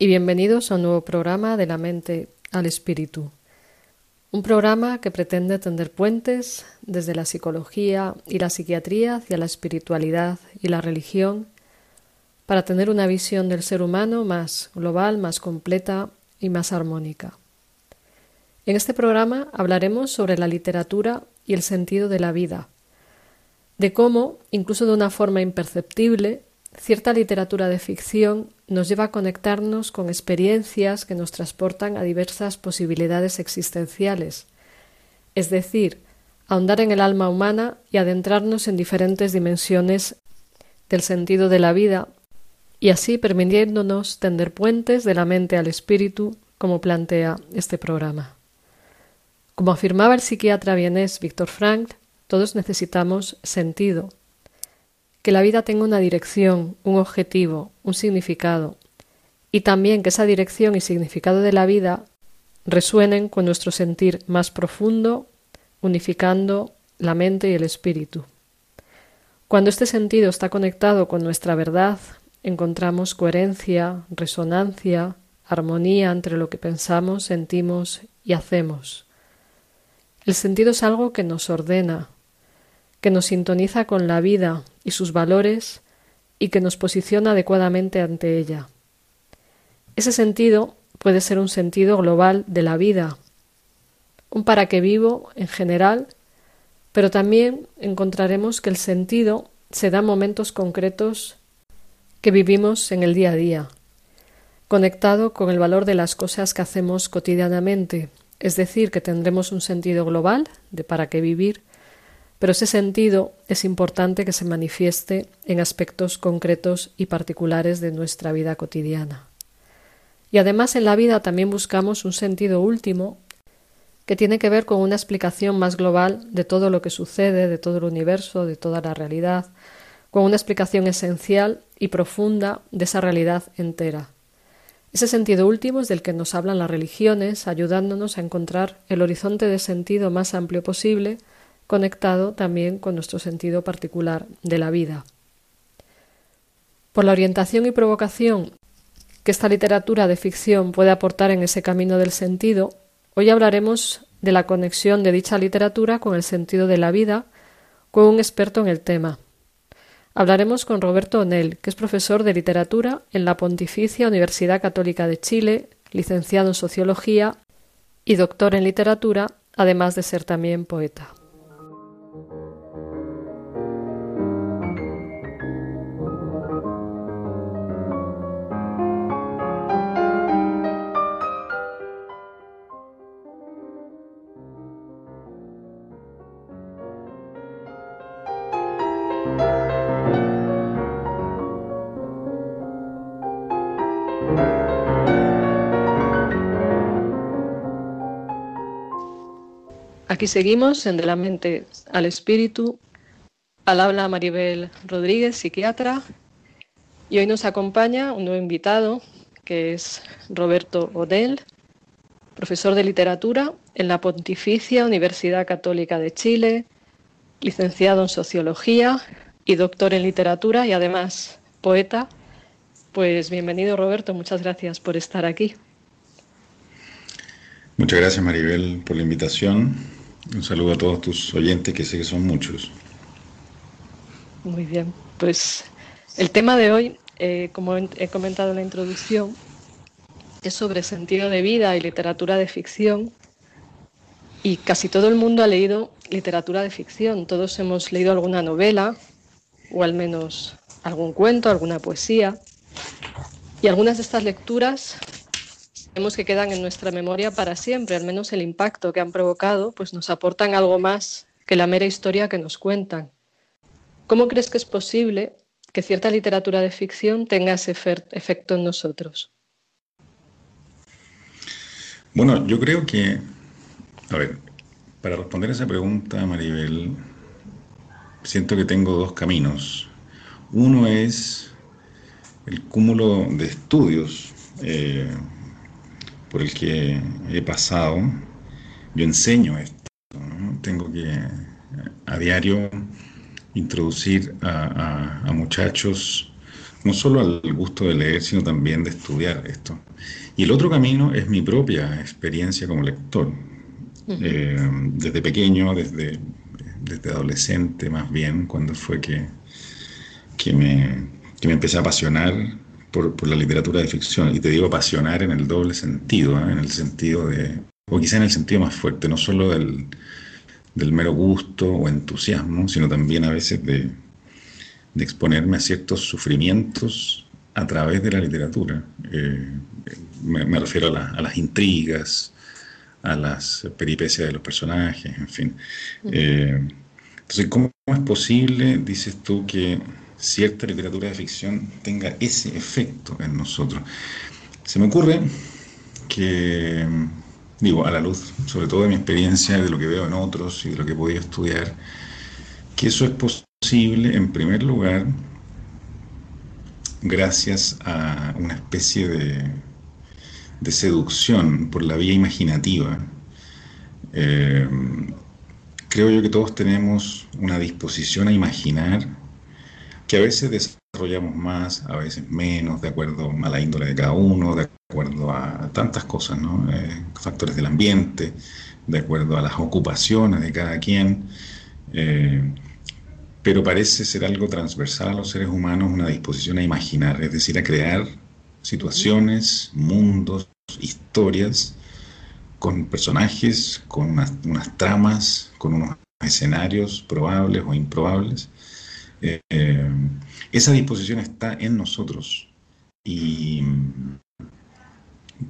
y bienvenidos a un nuevo programa de la mente al espíritu. Un programa que pretende tender puentes desde la psicología y la psiquiatría hacia la espiritualidad y la religión para tener una visión del ser humano más global, más completa y más armónica. En este programa hablaremos sobre la literatura y el sentido de la vida, de cómo, incluso de una forma imperceptible, cierta literatura de ficción nos lleva a conectarnos con experiencias que nos transportan a diversas posibilidades existenciales, es decir, ahondar en el alma humana y adentrarnos en diferentes dimensiones del sentido de la vida, y así permitiéndonos tender puentes de la mente al espíritu, como plantea este programa. Como afirmaba el psiquiatra vienés Víctor Frank, todos necesitamos sentido, que la vida tenga una dirección, un objetivo, un significado, y también que esa dirección y significado de la vida resuenen con nuestro sentir más profundo, unificando la mente y el espíritu. Cuando este sentido está conectado con nuestra verdad, encontramos coherencia, resonancia, armonía entre lo que pensamos, sentimos y hacemos. El sentido es algo que nos ordena, que nos sintoniza con la vida y sus valores y que nos posiciona adecuadamente ante ella. Ese sentido puede ser un sentido global de la vida, un para qué vivo en general, pero también encontraremos que el sentido se da en momentos concretos que vivimos en el día a día, conectado con el valor de las cosas que hacemos cotidianamente, es decir, que tendremos un sentido global de para qué vivir, pero ese sentido es importante que se manifieste en aspectos concretos y particulares de nuestra vida cotidiana. Y además en la vida también buscamos un sentido último que tiene que ver con una explicación más global de todo lo que sucede, de todo el universo, de toda la realidad, con una explicación esencial y profunda de esa realidad entera. Ese sentido último es del que nos hablan las religiones, ayudándonos a encontrar el horizonte de sentido más amplio posible conectado también con nuestro sentido particular de la vida. Por la orientación y provocación que esta literatura de ficción puede aportar en ese camino del sentido, hoy hablaremos de la conexión de dicha literatura con el sentido de la vida, con un experto en el tema. Hablaremos con Roberto Onel, que es profesor de literatura en la Pontificia Universidad Católica de Chile, licenciado en Sociología y doctor en literatura, además de ser también poeta. Aquí seguimos en De la mente al espíritu. Al habla Maribel Rodríguez, psiquiatra. Y hoy nos acompaña un nuevo invitado, que es Roberto Odell, profesor de literatura en la Pontificia Universidad Católica de Chile, licenciado en sociología y doctor en literatura y además poeta. Pues bienvenido Roberto, muchas gracias por estar aquí. Muchas gracias Maribel por la invitación un saludo a todos tus oyentes, que sé que son muchos. Muy bien, pues el tema de hoy, eh, como he comentado en la introducción, es sobre sentido de vida y literatura de ficción. Y casi todo el mundo ha leído literatura de ficción. Todos hemos leído alguna novela, o al menos algún cuento, alguna poesía. Y algunas de estas lecturas que quedan en nuestra memoria para siempre, al menos el impacto que han provocado, pues nos aportan algo más que la mera historia que nos cuentan. ¿Cómo crees que es posible que cierta literatura de ficción tenga ese efecto en nosotros? Bueno, yo creo que, a ver, para responder esa pregunta, Maribel, siento que tengo dos caminos. Uno es el cúmulo de estudios eh, por el que he pasado. Yo enseño esto, tengo que a diario introducir a, muchachos no solo al gusto de leer, sino también de estudiar esto. Y el otro camino es mi propia experiencia como lector. Eh, desde pequeño, desde, desde adolescente más bien, cuando fue que, que, me, que me empecé a apasionar por, por, la literatura de ficción. Y te digo apasionar en el doble sentido, ¿eh? en el sentido de, o quizá en el sentido más fuerte, no solo del, del mero gusto o entusiasmo, sino también a veces de, de exponerme a ciertos sufrimientos a través de la literatura. Eh, me, refiero a, las intrigas, a las peripecias de los personajes, en fin. Eh, entonces, ¿cómo es posible, dices tú, que cierta literatura de ficción tenga ese efecto en nosotros? Se me ocurre que digo, a la luz, sobre todo de mi experiencia, de lo que veo en otros y de lo que he podido estudiar, que eso es posible, en primer lugar, gracias a una especie de, seducción por la vía imaginativa. Eh, creo yo que todos tenemos una disposición a imaginar que a veces desarrollamos más, a veces menos, de acuerdo a la índole de cada uno, de acuerdo a tantas cosas, ¿no? Eh, factores del ambiente, de acuerdo a las ocupaciones de cada quien. Eh, pero parece ser algo transversal a los seres humanos, una disposición a imaginar, es decir, a crear situaciones, mundos, historias, con personajes, con unas tramas, con unos escenarios probables o improbables eh, esa disposición está en nosotros y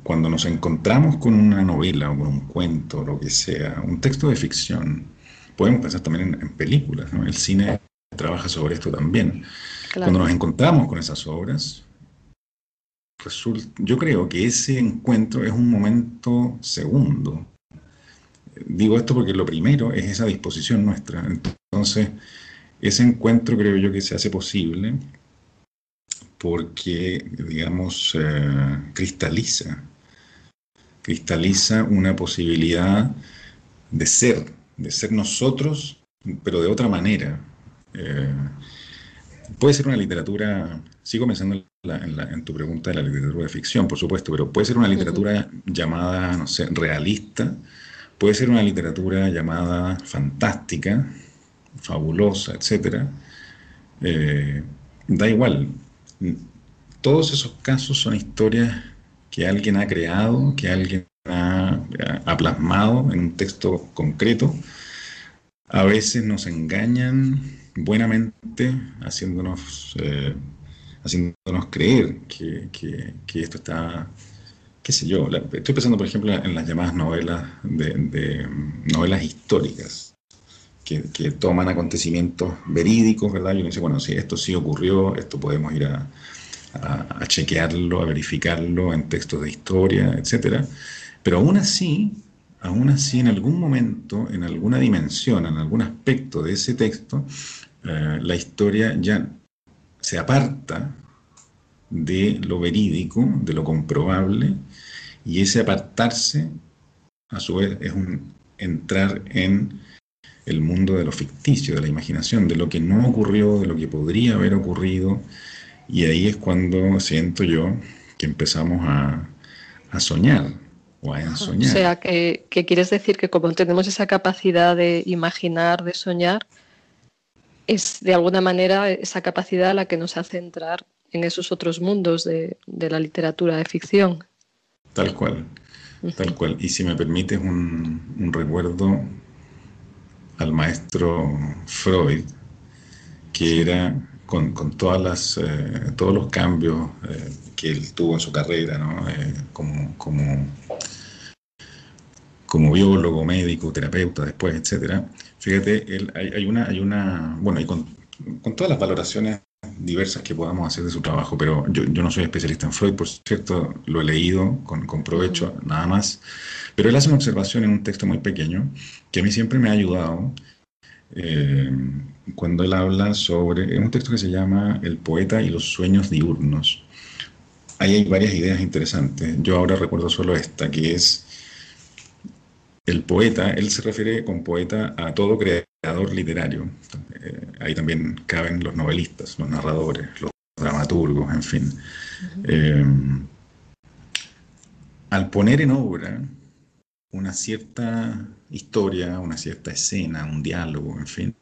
cuando nos encontramos con una novela o con un cuento, lo que sea, un texto de ficción, podemos pensar también en, películas, el cine trabaja sobre esto también. Cuando nos encontramos con esas obras, yo creo que ese encuentro es un momento segundo. Digo esto porque lo primero es esa disposición nuestra. Entonces, ese encuentro creo yo que se hace posible porque, digamos, eh, cristaliza, cristaliza una posibilidad de ser, de ser nosotros, pero de otra manera. Eh, puede ser una literatura, sigo pensando en, tu pregunta de la literatura de ficción, por supuesto, pero puede ser una literatura llamada, no sé, realista, puede ser una literatura llamada fantástica, fabulosa, etcétera, eh, da igual. Todos esos casos son historias que alguien ha creado, que alguien ha, plasmado en un texto concreto. A veces nos engañan buenamente haciéndonos, eh, haciéndonos creer que, esto está, qué sé yo, estoy pensando por ejemplo en las llamadas novelas de novelas históricas que, toman acontecimientos verídicos, ¿verdad? Y uno dice, bueno, si esto sí ocurrió, esto podemos ir a, chequearlo, a verificarlo en textos de historia, etcétera. Pero aún así, aún así, en algún momento, en alguna dimensión, en algún aspecto de ese texto, eh, la historia ya se aparta de lo verídico, de lo comprobable, y ese apartarse, a su vez, es un entrar en el mundo de lo ficticio, de la imaginación, de lo que no ocurrió, de lo que podría haber ocurrido. Y ahí es cuando siento yo que empezamos a, soñar o a ensoñar. O sea, que, quieres decir que como tenemos esa capacidad de imaginar, de soñar, es de alguna manera esa capacidad la que nos hace entrar en esos otros mundos de, la literatura de ficción. Tal cual, tal cual. Y si me permites un, un recuerdo al maestro Freud, que era con, todas las, eh, todos los cambios eh, que él tuvo en su carrera, ¿no? Eh, como, como, como, biólogo, médico, terapeuta después, etcétera. Fíjate, él, hay, una, hay una, bueno, y con, con, todas las valoraciones diversas que podamos hacer de su trabajo, pero yo, no soy especialista en Freud, por cierto, lo he leído con, provecho, nada más, pero él hace una observación en un texto muy pequeño que a mí siempre me ha ayudado eh, cuando él habla sobre, en un texto que se llama El poeta y los sueños diurnos. Ahí hay varias ideas interesantes. Yo ahora recuerdo solo esta, que es el poeta, él se refiere con poeta a todo creador literario. Eh, ahí también caben los novelistas, los narradores, los dramaturgos, en fin. Eh, al poner en obra una cierta historia, una cierta escena, un diálogo, en fin,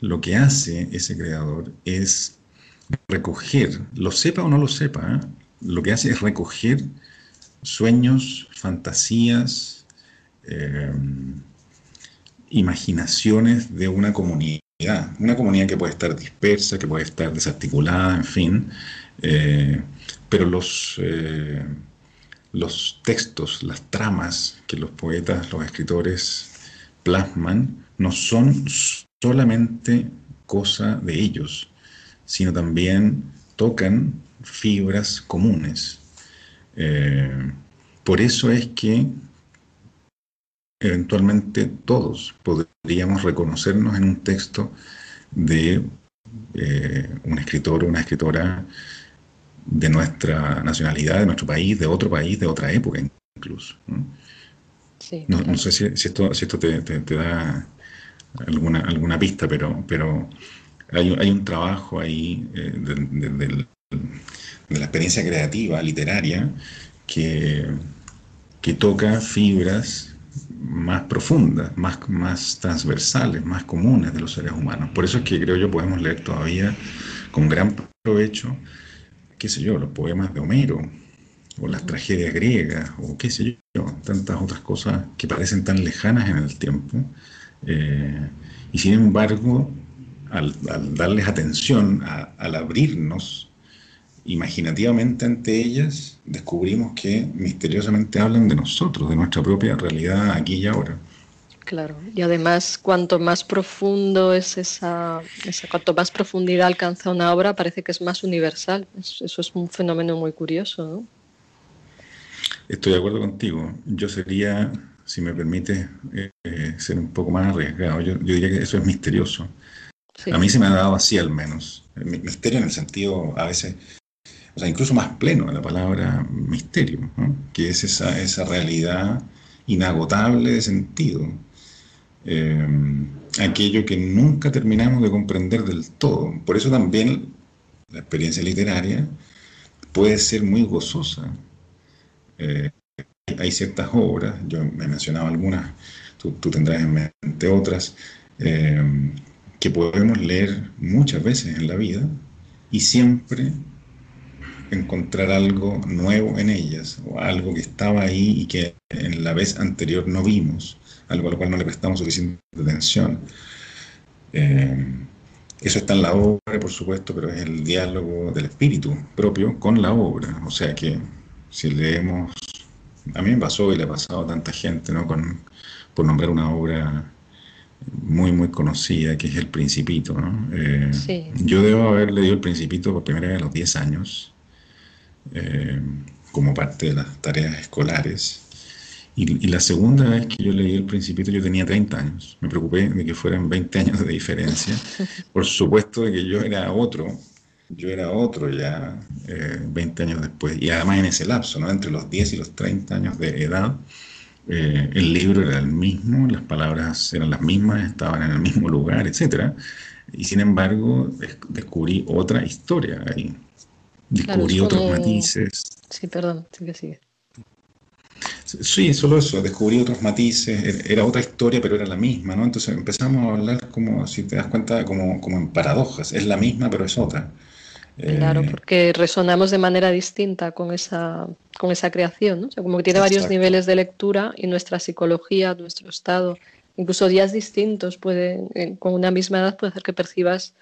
lo que hace ese creador es recoger, lo sepa o no lo sepa, ¿eh? lo que hace es recoger sueños, fantasías, imaginaciones de una comunidad, una comunidad que puede estar dispersa, que puede estar desarticulada, en fin, eh, pero los, los textos, las tramas que los poetas, los escritores plasman, no son solamente cosa de ellos, sino también tocan fibras comunes. Eh, por eso es que eventualmente todos podríamos reconocernos en un texto de eh, un escritor o una escritora de nuestra nacionalidad, de nuestro país, de otro país, de otra época incluso. ¿no? sé si, esto, te, da alguna, alguna pista, pero, pero hay, hay un trabajo ahí eh, de, la experiencia creativa, literaria, que, que toca fibras más profundas, más, más transversales, más comunes de los seres humanos. Por eso es que creo yo podemos leer todavía con gran provecho, qué sé yo, los poemas de Homero, o las tragedias griegas, o qué sé yo, tantas otras cosas que parecen tan lejanas en el tiempo, eh, y sin embargo al, darles atención, al abrirnos imaginativamente ante ellas, descubrimos que misteriosamente hablan de nosotros, de nuestra propia realidad aquí y ahora. Claro, y además cuanto más profundo es esa, esa, cuanto más profundidad alcanza una obra, parece que es más universal. Eso es un fenómeno muy curioso, ¿no? Estoy de acuerdo contigo. Yo sería, si me permite, eh, ser un poco más arriesgado. Yo, yo, diría que eso es misterioso. A mí se me ha dado así al menos. Misterio en el sentido a veces, o sea, incluso más pleno la palabra misterio, que es esa, esa realidad inagotable de sentido. Eh, aquello que nunca terminamos de comprender del todo. Por eso también la experiencia literaria puede ser muy gozosa. Eh, hay ciertas obras, yo me he mencionado algunas, tú, tendrás en mente otras, eh, que podemos leer muchas veces en la vida y siempre encontrar algo nuevo en ellas o algo que estaba ahí y que en la vez anterior no vimos, algo a lo cual no le prestamos suficiente atención. Eh, eso está en la obra, por supuesto, pero es el diálogo del espíritu propio con la obra. O sea que si leemos, a mí me pasó y le ha pasado a tanta gente, ¿no? Con, por nombrar una obra muy, muy conocida, que es El Principito. ¿no? Eh, yo debo haber leído El Principito por primera vez a los 10 años, eh, como parte de las tareas escolares. Y, la segunda vez que yo leí El Principito yo tenía 30 años. Me preocupé de que fueran 20 años de diferencia. Por supuesto de que yo era otro, yo era otro ya 20 eh, años después. Y además en ese lapso, ¿no? entre los 10 y los 30 años de edad, eh, el libro era el mismo, las palabras eran las mismas, estaban en el mismo lugar, etc. Y sin embargo, descubrí otra historia ahí. Descubrí otros matices. Sí, perdón, sigue, sigue. Sí, solo eso, descubrí otros matices, er, era otra historia, pero era la misma, ¿no? Entonces empezamos a hablar como, si te das cuenta, como, como en paradojas, es la misma, pero es otra. Claro, eh, porque resonamos de manera distinta con esa, con esa creación, ¿no? O sea, como que tiene varios niveles de lectura y nuestra psicología, nuestro estado, incluso días distintos pueden, eh, con una misma edad puede hacer que percibas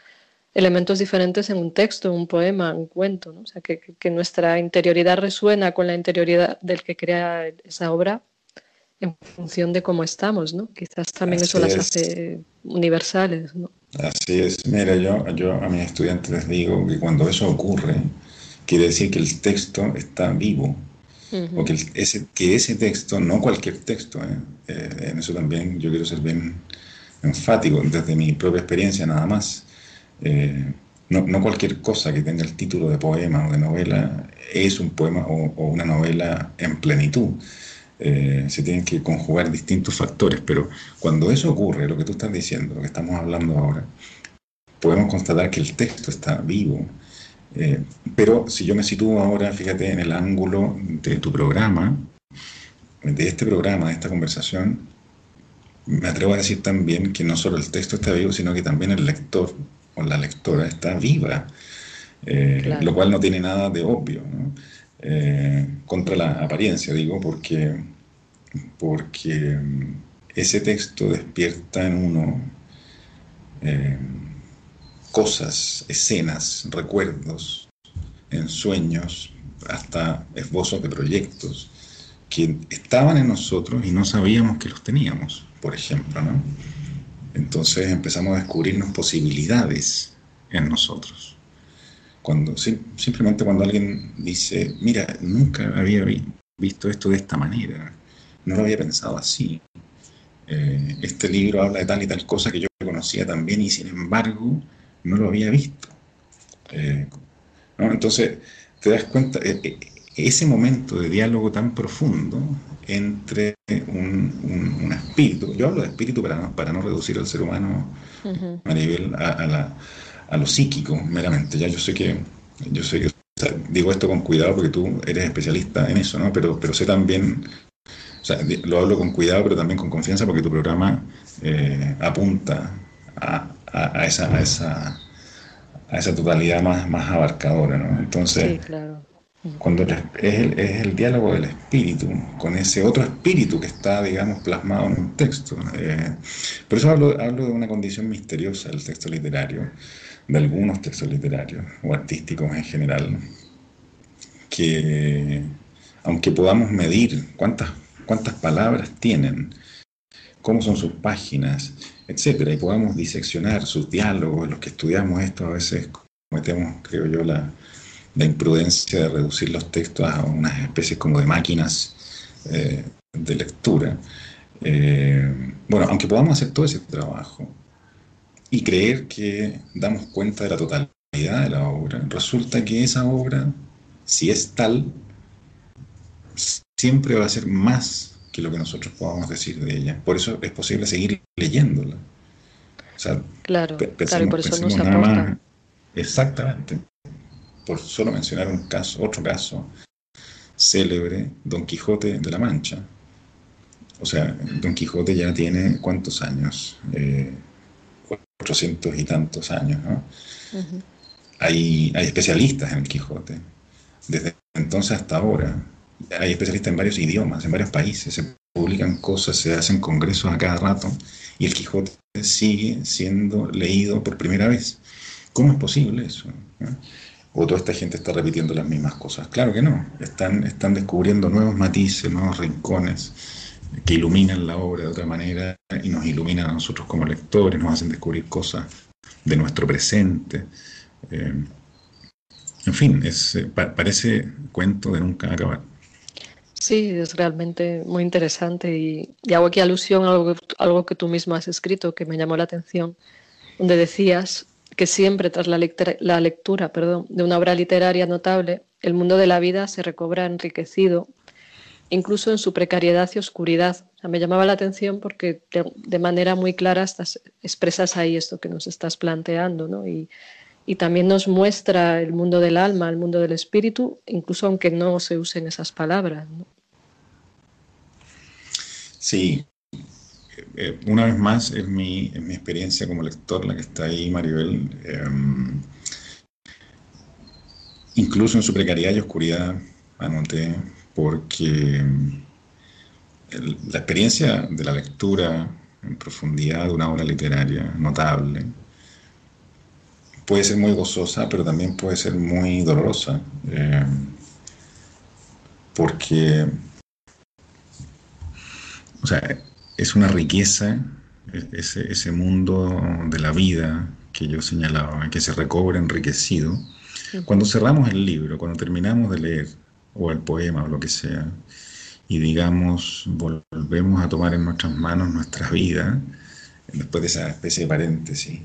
elementos diferentes en un texto, un poema, un cuento, ¿no? O sea, que, que, nuestra interioridad resuena con la interioridad del que crea esa obra en función de cómo estamos, ¿no? Quizás también eso las hace universales, ¿no? Así es. Mira, yo, yo a mis estudiantes les digo que cuando eso ocurre, quiere decir que el texto está vivo. O que, ese, que ese texto, no cualquier texto, ¿eh? Eh, en eso también yo quiero ser bien enfático, desde mi propia experiencia nada más. Eh, no, cualquier cosa que tenga el título de poema o de novela es un poema o, una novela en plenitud. se tienen que conjugar distintos factores, pero cuando eso ocurre, lo que tú estás diciendo, lo que estamos hablando ahora, podemos constatar que el texto está vivo, eh, pero si yo me sitúo ahora, fíjate, en el ángulo de tu programa, de este programa, de esta conversación, me atrevo a decir también que no solo el texto está vivo, sino que también el lector o la lectora está viva, eh, lo cual no tiene nada de obvio, eh, contra la apariencia, digo, porque, porque mm, ese texto despierta en uno cosas, escenas, recuerdos, ensueños, hasta esbozos de proyectos que estaban en nosotros y no sabíamos que los teníamos, por ejemplo, ¿no? Entonces empezamos a descubrirnos posibilidades en nosotros. Cuando, simplemente cuando alguien dice, mira, nunca había visto esto de esta manera, no lo había pensado así. Eh, este libro habla de tal y tal cosa que yo conocía también y sin embargo no lo había visto. Eh, Entonces, te das cuenta, eh, eh, ese momento de diálogo tan profundo entre un, espíritu, yo hablo de espíritu para no, para no reducir al ser humano, Maribel, a, a, lo psíquico meramente, ya yo sé que, yo sé que, digo esto con cuidado porque tú eres especialista en eso, ¿no? Pero, pero sé también o sea, lo hablo con cuidado, pero también con confianza, porque tu programa apunta a, a, esa, a, esa, a esa totalidad más, más abarcadora. ¿no? Entonces, cuando es el, es el, diálogo del espíritu con ese otro espíritu que está, digamos, plasmado en un texto. Eh, por eso hablo, hablo de una condición misteriosa del texto literario, de algunos textos literarios o artísticos en general, que aunque podamos medir cuántas, cuántas palabras tienen, cómo son sus páginas, etcétera, y podamos diseccionar sus diálogos, los que estudiamos esto a veces cometemos, creo yo, la, imprudencia de reducir los textos a unas especies como de máquinas eh, de lectura. Eh, bueno, aunque podamos hacer todo ese trabajo y creer que damos cuenta de la totalidad de la obra, resulta que esa obra, si es tal, siempre va a ser más que lo que nosotros podamos decir de ella. Por eso es posible seguir leyéndola. claro, claro, por eso nos aporta. exactamente. Por solo mencionar un caso, otro caso célebre, Don Quijote de la Mancha. O sea, Don Quijote ya tiene cuántos años, eh, 400 y tantos años, ¿no? hay, hay especialistas en el Quijote, desde entonces hasta ahora, hay especialistas en varios idiomas, en varios países, se publican cosas, se hacen congresos a cada rato y el Quijote sigue siendo leído por primera vez. ¿Cómo es posible eso? ¿O toda esta gente está repitiendo las mismas cosas? Claro que no, están, están descubriendo nuevos matices, nuevos rincones que iluminan la obra de otra manera y nos iluminan a nosotros como lectores, nos hacen descubrir cosas de nuestro presente. Eh, en fin, es, eh, parece cuento de nunca acabar. Sí, es realmente muy interesante y, hago aquí alusión a algo, algo que tú mismo has escrito que me llamó la atención, donde decías que siempre tras la lectura, de una obra literaria notable, el mundo de la vida se recobra enriquecido, incluso en su precariedad y oscuridad. me llamaba la atención porque de, manera muy clara estás, expresas ahí esto que nos estás planteando, y también nos muestra el mundo del alma, el mundo del espíritu, incluso aunque no se usen esas palabras. Sí, eh, una vez más es mi, mi, experiencia como lector la que está ahí, Maribel. Em, incluso en su precariedad y oscuridad, anoté, porque la experiencia de la lectura en profundidad de una obra literaria notable, puede ser muy gozosa, pero también puede ser muy dolorosa. Eh, porque, o sea, es una riqueza e-, ese, ese mundo de la vida que yo señalaba, que se recobra enriquecido, cuando cerramos el libro, cuando terminamos de leer, o el poema o lo que sea, y digamos, volvemos a tomar en nuestras manos nuestra vida, después de esa especie de paréntesis,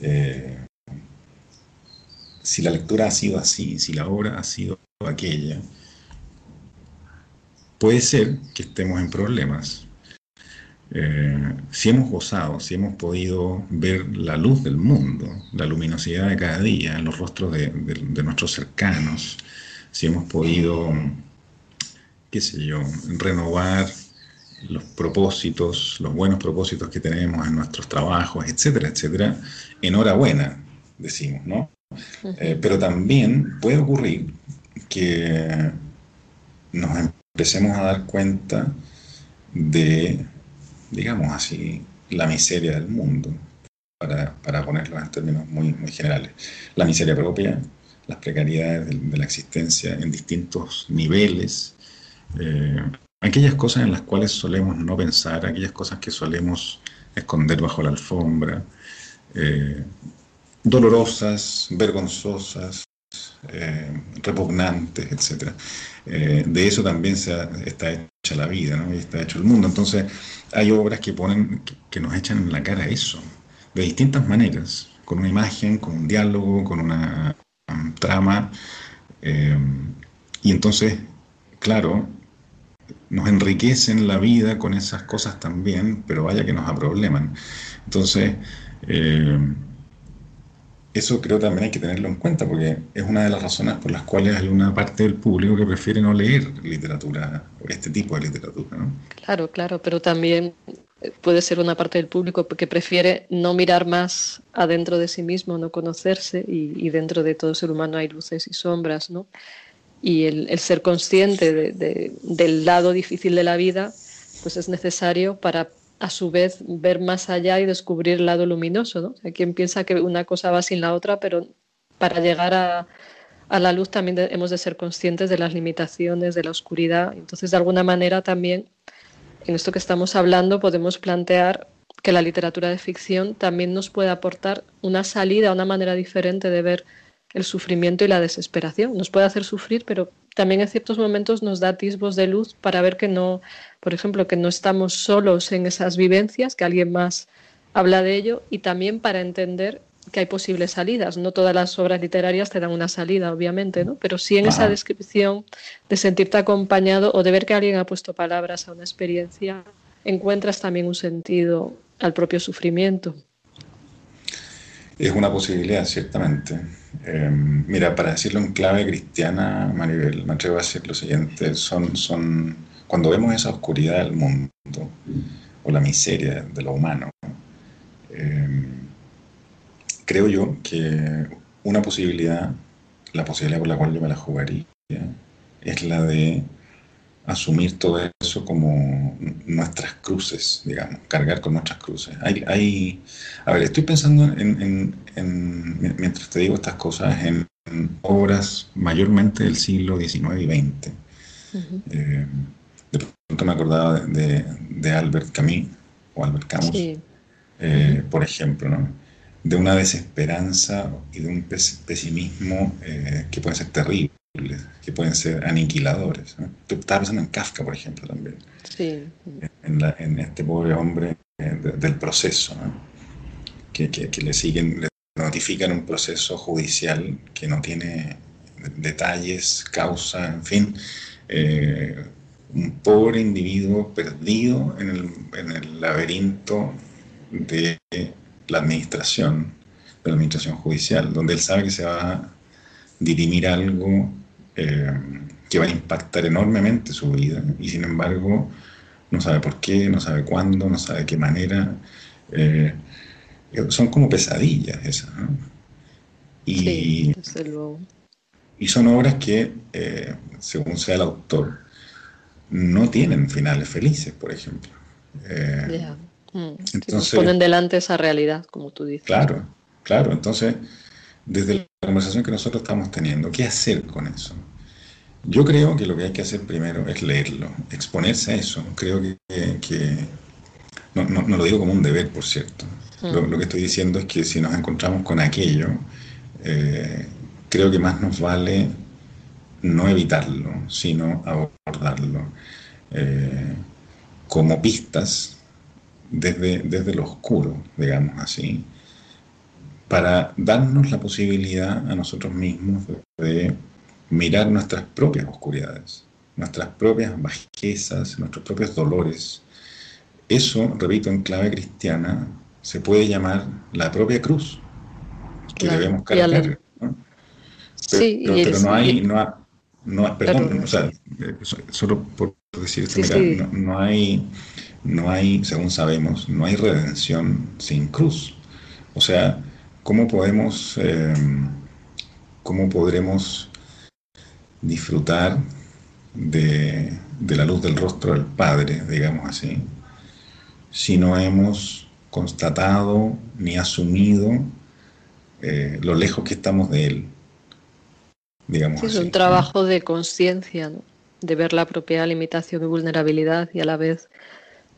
eh, si la lectura ha sido así, si la obra ha sido aquella, puede ser que estemos en problemas. Eh, si hemos gozado, si hemos podido ver la luz del mundo, la luminosidad de cada día en los rostros de, de nuestros cercanos, si hemos podido, qué sé yo, renovar los propósitos, los buenos propósitos que tenemos en nuestros trabajos, etcétera, etcétera, enhorabuena, decimos, ¿no? Eh, pero también puede ocurrir que nos empecemos a dar cuenta de, digamos así, la miseria del mundo, para, ponerlo en términos muy, muy generales. La miseria propia, las precariedades de, la existencia en distintos niveles, eh, aquellas cosas en las cuales solemos no pensar, aquellas cosas que solemos esconder bajo la alfombra, eh, dolorosas, vergonzosas, eh, repugnantes, etc. de eso también se está hecha la vida, ¿no? y está hecho el mundo. Entonces, hay obras que ponen, que nos echan en la cara eso, de distintas maneras, con una imagen, con un diálogo, con una trama. Eh, y entonces, claro, nos enriquecen la vida con esas cosas también, pero vaya que nos aprobleman. Entonces, eh, eso creo también hay que tenerlo en cuenta, porque es una de las razones por las cuales hay una parte del público que prefiere no leer literatura, este tipo de literatura. ¿no? Claro, claro, pero también puede ser una parte del público que prefiere no mirar más adentro de sí mismo, no conocerse y, dentro de todo ser humano hay luces y sombras, ¿no? Y el, ser consciente del lado difícil de la vida, pues es necesario para a su vez ver más allá y descubrir el lado luminoso, ¿no? Hay quien piensa que una cosa va sin la otra, pero para llegar a, a la luz también hemos de ser conscientes de las limitaciones, de la oscuridad. Entonces, de alguna manera también en esto que estamos hablando podemos plantear que la literatura de ficción también nos puede aportar una salida, una manera diferente de ver el sufrimiento y la desesperación. Nos puede hacer sufrir, pero también en ciertos momentos nos da atisbos de luz para ver que no, por ejemplo, que no estamos solos en esas vivencias, que alguien más habla de ello y también para entender que hay posibles salidas. No todas las obras literarias te dan una salida, obviamente, ¿no? Pero sí en esa descripción de sentirte acompañado o de ver que alguien ha puesto palabras a una experiencia, encuentras también un sentido al propio sufrimiento. Es una posibilidad, ciertamente. Em, mira, para decirlo en clave cristiana, Maribel, me atrevo a decir lo siguiente, son, son, cuando vemos esa oscuridad del mundo o la miseria de lo humano, eh, creo yo que una posibilidad, la posibilidad por la cual yo me la jugaría, es la de asumir todo eso como nuestras cruces, digamos, cargar con nuestras cruces. Hay, hay a ver, estoy pensando en, mientras te digo estas cosas, en, obras mayormente del siglo XIX y XX. Eh, de pronto me acordaba de, Albert Camus, o Albert Camus, eh, por ejemplo, ¿no? de una desesperanza y de un pesimismo eh, que pueden ser terribles, que pueden ser aniquiladores. Estaba pensando en Kafka, por ejemplo, también. Sí. En, este pobre hombre eh, del proceso, que, le siguen, le notifican un proceso judicial que no tiene detalles, causa, en fin. Eh, un pobre individuo perdido en el, en el laberinto de la administración, de la administración judicial, donde él sabe que se va a dirimir algo eh, que va a impactar enormemente su vida y sin embargo no sabe por qué, no sabe cuándo, no sabe de qué manera. Eh, son como pesadillas esas. Y, y son obras que, eh, según sea el autor, no tienen finales felices, por ejemplo. Mm, entonces, ponen delante esa realidad, como tú dices. Claro, claro. Entonces, desde la conversación que nosotros estamos teniendo, ¿qué hacer con eso? Yo creo que lo que hay que hacer primero es leerlo, exponerse a eso. Creo que, no, no, lo digo como un deber, por cierto. Lo, que estoy diciendo es que si nos encontramos con aquello, eh, creo que más nos vale no evitarlo, sino abordarlo eh, como pistas desde, desde lo oscuro, digamos así, para darnos la posibilidad a nosotros mismos de mirar nuestras propias oscuridades, nuestras propias bajezas, nuestros propios dolores. Eso, repito, en clave cristiana, se puede llamar la propia cruz que debemos cargar. ¿no? sí, pero, no hay, no, no, perdón, o sea, eh, solo por decir esto, mira, No, hay, no hay, según sabemos, no hay redención sin cruz. O sea, ¿cómo podemos, eh, cómo podremos disfrutar de, la luz del rostro del Padre, digamos así, si no hemos constatado ni asumido eh, lo lejos que estamos de Él. Digamos es un trabajo de conciencia, de ver la propia limitación y vulnerabilidad y a la vez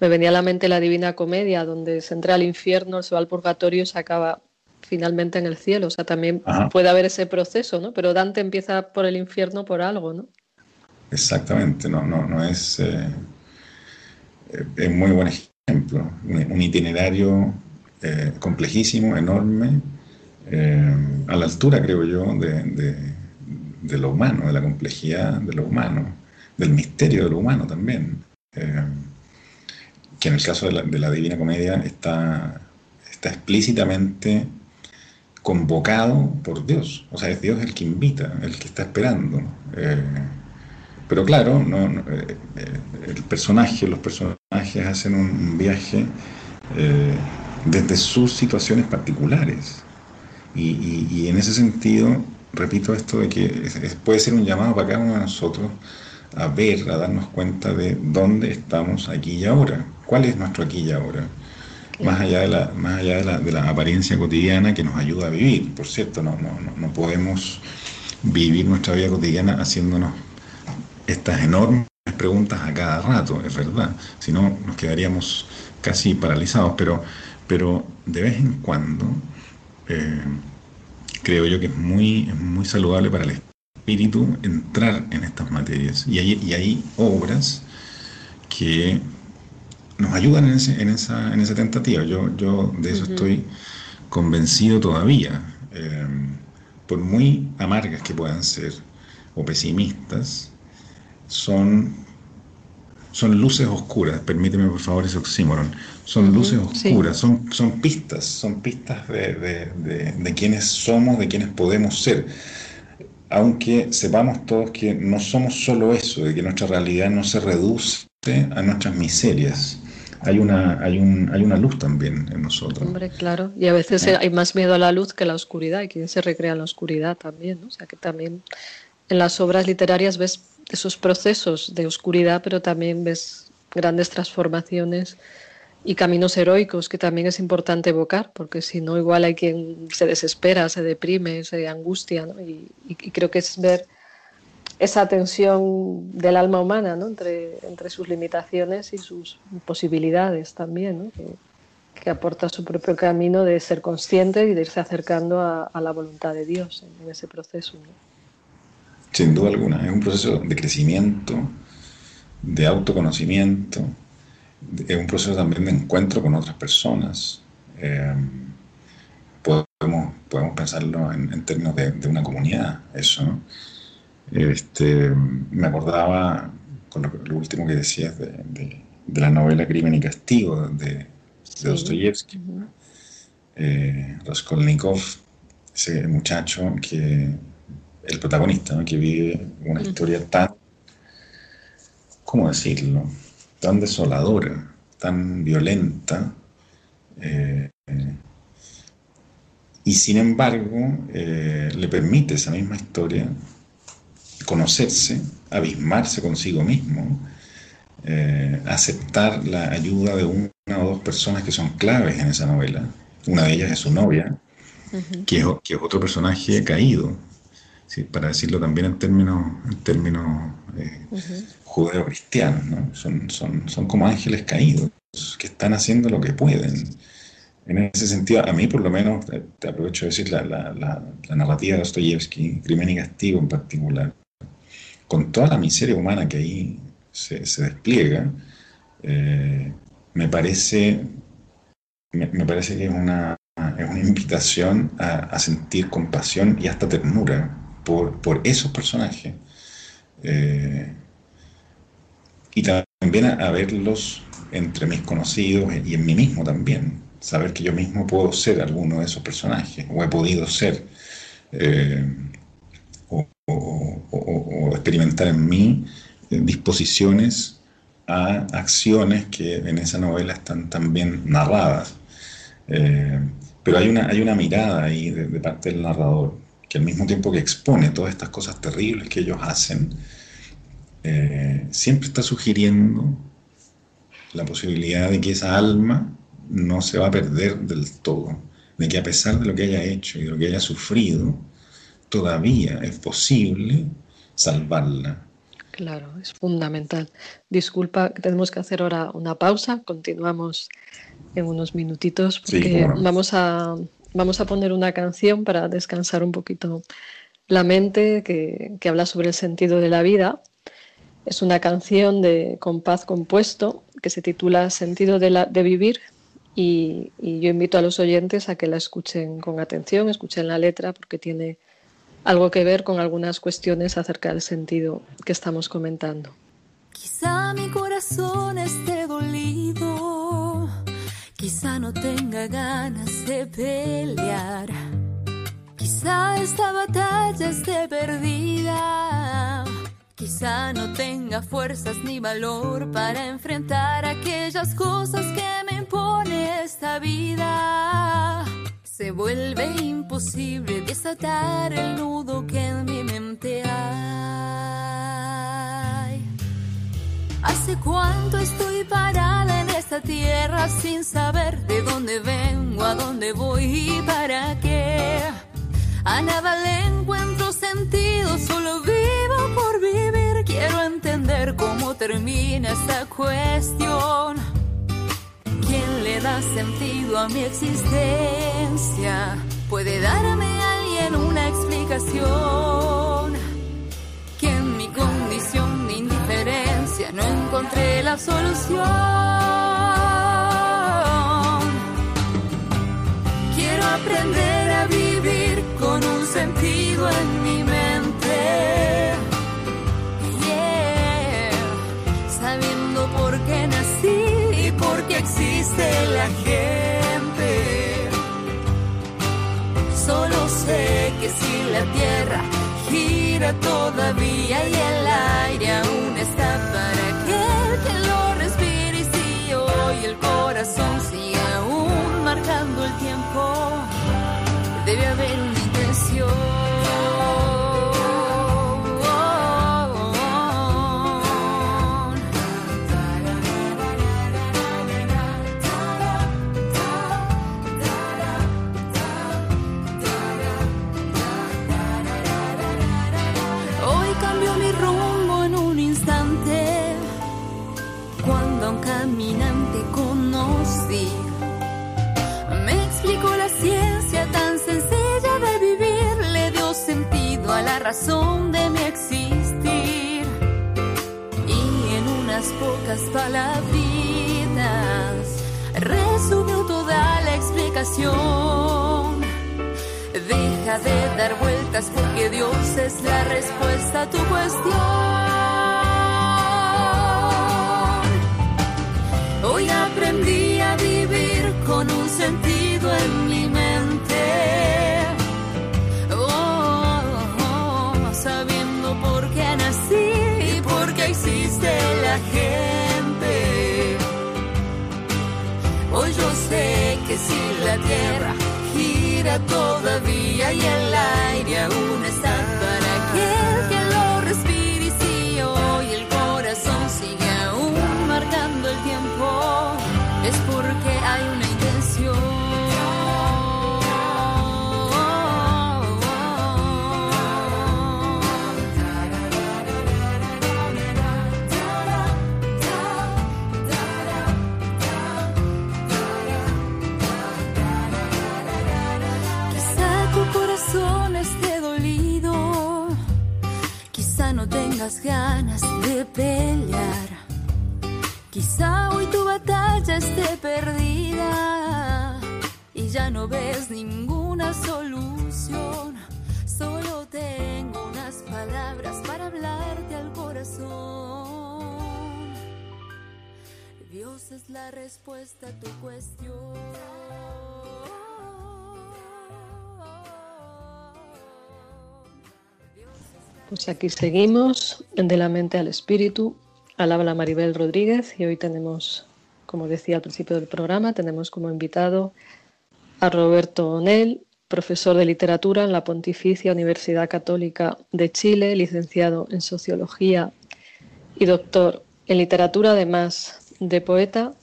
me venía a la mente la Divina Comedia, donde se entra al infierno, se va al purgatorio y se acaba finalmente en el cielo. O sea, también puede haber ese proceso, ¿no? Pero Dante empieza por el infierno por algo, ¿no? Exactamente, no, no, no es, eh, es muy buen ejemplo. Un, itinerario eh, complejísimo, enorme, eh, a la altura, creo yo, de, de, lo humano, de la complejidad de lo humano, del misterio de lo humano también. que en el caso de la, de la Divina Comedia está, está explícitamente convocado por Dios. O sea, es Dios el que invita, el que está esperando. Eh, pero claro, no, eh, el personaje, los personajes hacen un viaje eh, desde sus situaciones particulares. Y, en ese sentido, repito esto de que puede ser un llamado para cada uno de nosotros a ver, a darnos cuenta de dónde estamos aquí y ahora, cuál es nuestro aquí y ahora más allá de la, más allá de la, de la, apariencia cotidiana que nos ayuda a vivir. Por cierto, no, no, no podemos vivir nuestra vida cotidiana haciéndonos estas enormes preguntas a cada rato, es verdad. Si no, nos quedaríamos casi paralizados, pero, pero de vez en cuando eh, creo yo que es muy, muy saludable para el espíritu entrar en estas materias. Y hay, y hay obras que nos ayudan en, en, esa, en esa tentativa. Yo, yo de eso estoy convencido todavía. Eh, por muy amargas que puedan ser o pesimistas, son, son luces oscuras. Permíteme por favor ese oxímoron. Son luces oscuras, son, son pistas, son pistas de, de, de, quienes somos, de quienes podemos ser aunque sepamos todos que no somos solo eso, de que nuestra realidad no se reduce a nuestras miserias, hay una, hay, un, hay una luz también en nosotros. Hombre, claro. Y a veces hay más miedo a la luz que a la oscuridad, y quien se recrea en la oscuridad también. ¿no? O sea que también en las obras literarias ves esos procesos de oscuridad, pero también ves grandes transformaciones y caminos heroicos que también es importante evocar, porque si no, igual hay quien se desespera, se deprime, se angustia, ¿no? y, y creo que es ver esa tensión del alma humana ¿no? entre, entre sus limitaciones y sus posibilidades también, ¿no? que, aporta su propio camino de ser consciente y de irse acercando a, la voluntad de Dios en, ese proceso. Sin duda alguna, es un proceso de crecimiento, de autoconocimiento, es un proceso también de encuentro con otras personas. Eh, podemos, podemos pensarlo en, términos de, una comunidad, eso. Este, me acordaba con lo, último que decías de, la novela Crimen y Castigo de, Dostoyevsky. Eh, Raskolnikov, ese muchacho que, el protagonista, que vive una historia tan, ¿cómo decirlo?, tan desoladora, tan violenta, eh, y sin embargo eh, le permite esa misma historia conocerse, abismarse consigo mismo, eh, aceptar la ayuda de una o dos personas que son claves en esa novela. Una de ellas es su novia, que, es, que, es, otro personaje caído, para decirlo también en términos, en términos eh, judeo-cristianos, son, son, son como ángeles caídos. que están haciendo lo que pueden. En ese sentido, a mí por lo menos, te aprovecho de decir, la, la, la, narrativa de Dostoyevsky, Crimen y Castigo en particular, con toda la miseria humana que ahí se, despliega, eh, me, parece, me, parece que es una, es una invitación a, sentir compasión y hasta ternura por, por esos personajes. Eh, y también a, verlos entre mis conocidos y en mí mismo también. Saber que yo mismo puedo ser alguno de esos personajes, o he podido ser, eh, o, experimentar en mí eh, disposiciones a acciones que en esa novela están también narradas. Eh, pero hay una, hay una mirada ahí de, parte del narrador que al mismo tiempo que expone todas estas cosas terribles que ellos hacen, eh, siempre está sugiriendo la posibilidad de que esa alma no se va a perder del todo, de que a pesar de lo que haya hecho y de lo que haya sufrido, todavía es posible salvarla. Claro, es fundamental. Disculpa, tenemos que hacer ahora una pausa, continuamos en unos minutitos porque vamos, a, vamos a poner una canción para descansar un poquito la mente que, que habla sobre el sentido de la vida es una canción de compás compuesto que se titula Sentido de, la, de Vivir y, yo invito a los oyentes a que la escuchen con atención, escuchen la letra porque tiene algo que ver con algunas cuestiones acerca del sentido que estamos comentando. Quizá mi corazón esté dolido, quizá no tenga ganas de pelear, quizá esta batalla esté perdida Quizá no tenga fuerzas ni valor para enfrentar aquellas cosas que me impone esta vida. Se vuelve imposible desatar el nudo que en mi mente hay. Hace cuánto estoy parada en esta tierra sin saber de dónde vengo, a dónde voy y para qué. A nada le encuentro sentido, solo vivo por vivir. Quiero entender cómo termina esta cuestión. ¿Quién le da sentido a mi existencia? ¿Puede darme alguien una explicación? Que en mi condición de indiferencia no encontré la solución. Quiero aprender a vivir con un sentido en mi existe la gente. Solo sé que si la tierra gira todavía y el aire aún está para aquel que lo respire y si hoy el corazón sigue esté perdida y ya no ves ninguna solución. Solo tengo unas palabras para hablarte al corazón. Dios es la respuesta a tu cuestión. Pues aquí seguimos, de la mente al espíritu, al habla Maribel Rodríguez y hoy tenemos, como decía al principio del programa, tenemos como invitado a Roberto Onel, profesor de literatura en la Pontificia Universidad Católica de Chile, licenciado en Sociología y doctor en literatura, además de poeta.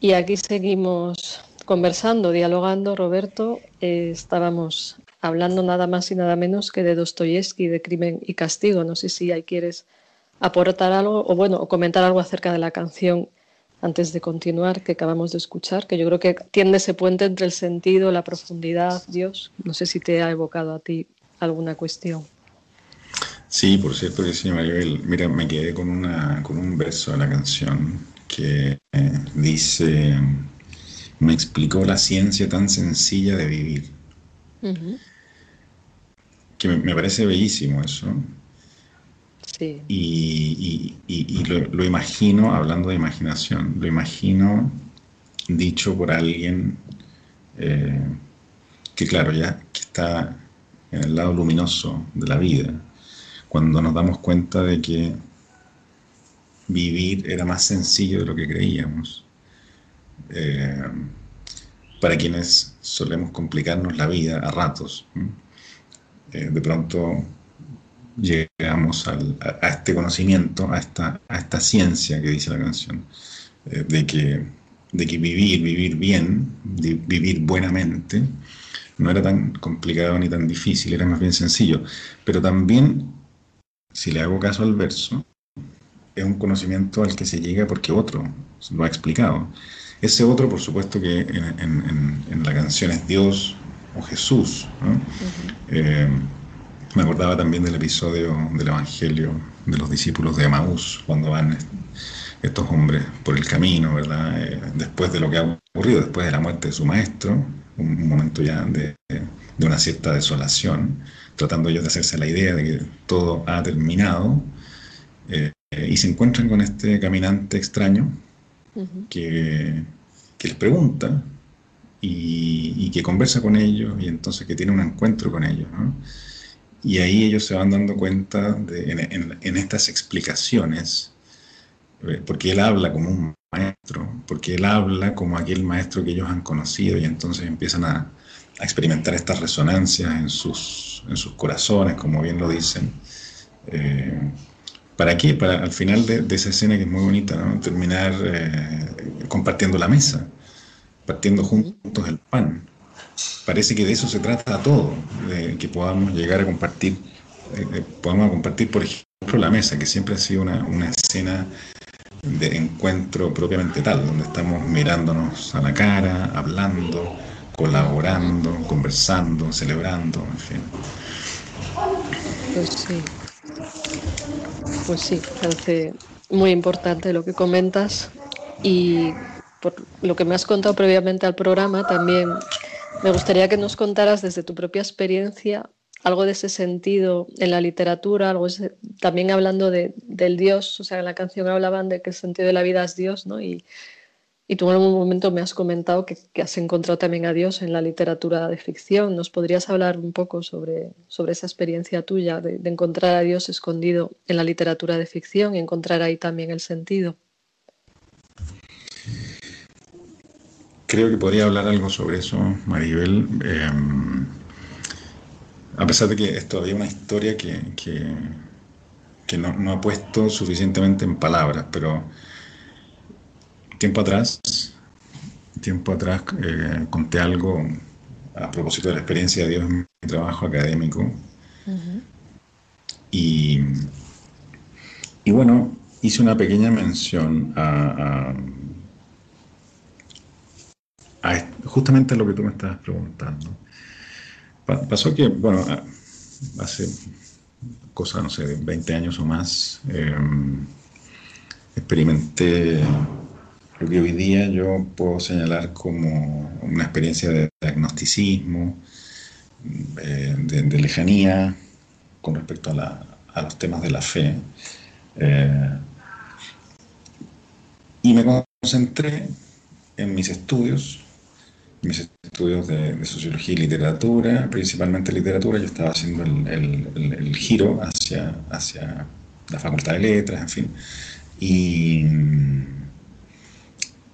Y aquí seguimos conversando, dialogando, Roberto. Eh, estábamos hablando nada más y nada menos que de Dostoyevsky, de Crimen y Castigo. No sé si ahí quieres aportar algo o bueno, o comentar algo acerca de la canción antes de continuar que acabamos de escuchar, que yo creo que tiende ese puente entre el sentido, la profundidad, Dios. No sé si te ha evocado a ti alguna cuestión. Sí, por cierto que sí, Maribel. Mira, me quedé con, una, con un verso de la canción que eh, dice, me explicó la ciencia tan sencilla de vivir que me, parece bellísimo eso. Y, lo, imagino, hablando de imaginación, lo imagino dicho por alguien eh, que, claro, ya que está en el lado luminoso de la vida, cuando nos damos cuenta de que vivir era más sencillo de lo que creíamos. Eh, para quienes solemos complicarnos la vida a ratos. Eh, de pronto llegamos a, este conocimiento, a esta, a esta ciencia que dice la canción, eh, de, que, de que vivir, vivir bien, vivir buenamente, no era tan complicado ni tan difícil, era más bien sencillo. Pero también, si le hago caso al verso, es un conocimiento al que se llega porque otro lo ha explicado. Ese otro, por supuesto, que en, la canción es Dios o Jesús. Eh, me acordaba también del episodio del Evangelio de los discípulos de Emaús, cuando van estos hombres por el camino, ¿verdad? Eh, después de lo que ha ocurrido, después de la muerte de su maestro, un, momento ya de, una cierta desolación, tratando ellos de hacerse la idea de que todo ha terminado, eh, y se encuentran con este caminante extraño que, les pregunta y, que conversa con ellos y entonces que tiene un encuentro con ellos. Y ahí ellos se van dando cuenta en, estas explicaciones, eh, porque él habla como un maestro, porque él habla como aquel maestro que ellos han conocido y entonces empiezan a, experimentar estas resonancias en sus, en sus corazones, como bien lo dicen. Eh, ¿Para qué? Para al final de, esa escena que es muy bonita, ¿no? terminar eh, compartiendo la mesa, partiendo juntos el pan. Parece que de eso se trata todo, de que podamos llegar a compartir, eh, eh, podamos compartir, por ejemplo, la mesa, que siempre ha sido una, una escena de encuentro propiamente tal, donde estamos mirándonos a la cara, hablando, colaborando, conversando, celebrando, en fin. Pues sí. Pues sí, parece muy importante lo que comentas y por lo que me has contado previamente al programa, también me gustaría que nos contaras desde tu propia experiencia algo de ese sentido en la literatura, algo también hablando de, del Dios, o sea, en la canción hablaban de que el sentido de la vida es Dios, ¿no? Y, y tú en algún momento me has comentado que, has encontrado también a Dios en la literatura de ficción. ¿Nos podrías hablar un poco sobre, sobre esa experiencia tuya de, encontrar a Dios escondido en la literatura de ficción y encontrar ahí también el sentido? Creo que podría hablar algo sobre eso, Maribel. Em, a pesar de que es todavía una historia que, que, no, no ha puesto suficientemente en palabras, pero tiempo atrás, tiempo atrás eh, conté algo a propósito de la experiencia de Dios en mi trabajo académico. y, y, bueno, hice una pequeña mención a, justamente a lo que tú me estabas preguntando. pasó que, bueno, hace cosas, no sé, 20 años o más, em, experimenté lo que hoy día yo puedo señalar como una experiencia de agnosticismo, eh, de, lejanía con respecto a, los temas de la fe. Eh, y me concentré en mis estudios, mis estudios de, sociología y literatura, principalmente literatura. Yo estaba haciendo el, giro hacia, hacia la Facultad de Letras, en fin. Y,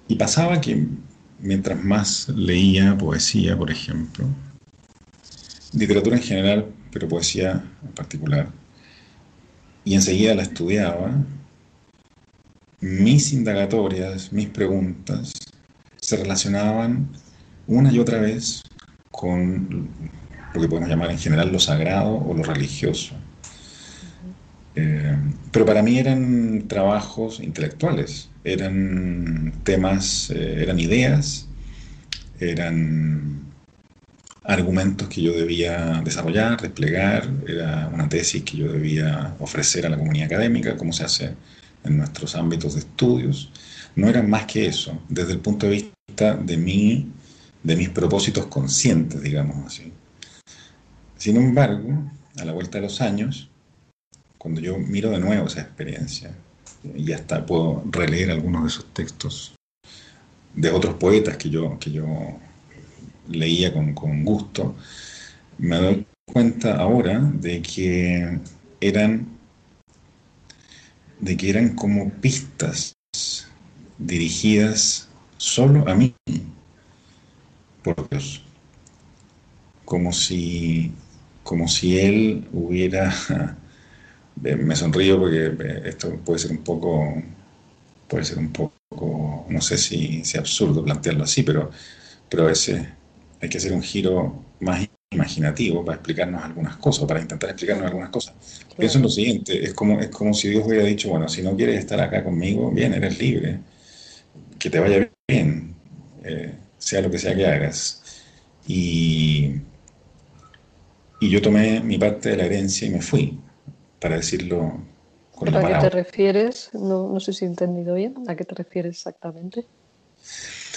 y pasaba que mientras más leía poesía, por ejemplo, literatura en general, pero poesía en particular, y enseguida la estudiaba, mis indagatorias, mis preguntas, se relacionaban una y otra vez con lo que podemos llamar en general lo sagrado o lo religioso. Eh, pero para mí eran trabajos intelectuales, eran temas, eh, eran ideas, eran argumentos que yo debía desarrollar, desplegar, era una tesis que yo debía ofrecer a la comunidad académica, como se hace en nuestros ámbitos de estudios. No era más que eso, desde el punto de vista de mí, de mis propósitos conscientes, digamos así. Sin embargo, a la vuelta de los años, cuando yo miro de nuevo esa experiencia, y hasta puedo releer algunos de esos textos de otros poetas que yo, que yo leía con, gusto, me doy cuenta ahora de que eran de que eran como pistas dirigidas solo a mí por Dios. Como si como si él hubiera me sonrío porque esto puede ser un poco puede ser un poco no sé si es absurdo plantearlo así pero pero a veces hay que hacer un giro más imaginativo para explicarnos algunas cosas, para intentar explicarnos algunas cosas. Pienso en lo siguiente, es como, es como si Dios hubiera dicho, bueno, si no quieres estar acá conmigo, bien, eres libre, que te vaya bien, eh, sea lo que sea que hagas. Y, y yo tomé mi parte de la herencia y me fui, para decirlo con ¿A qué te refieres? No, no sé si he entendido bien. ¿A qué te refieres exactamente?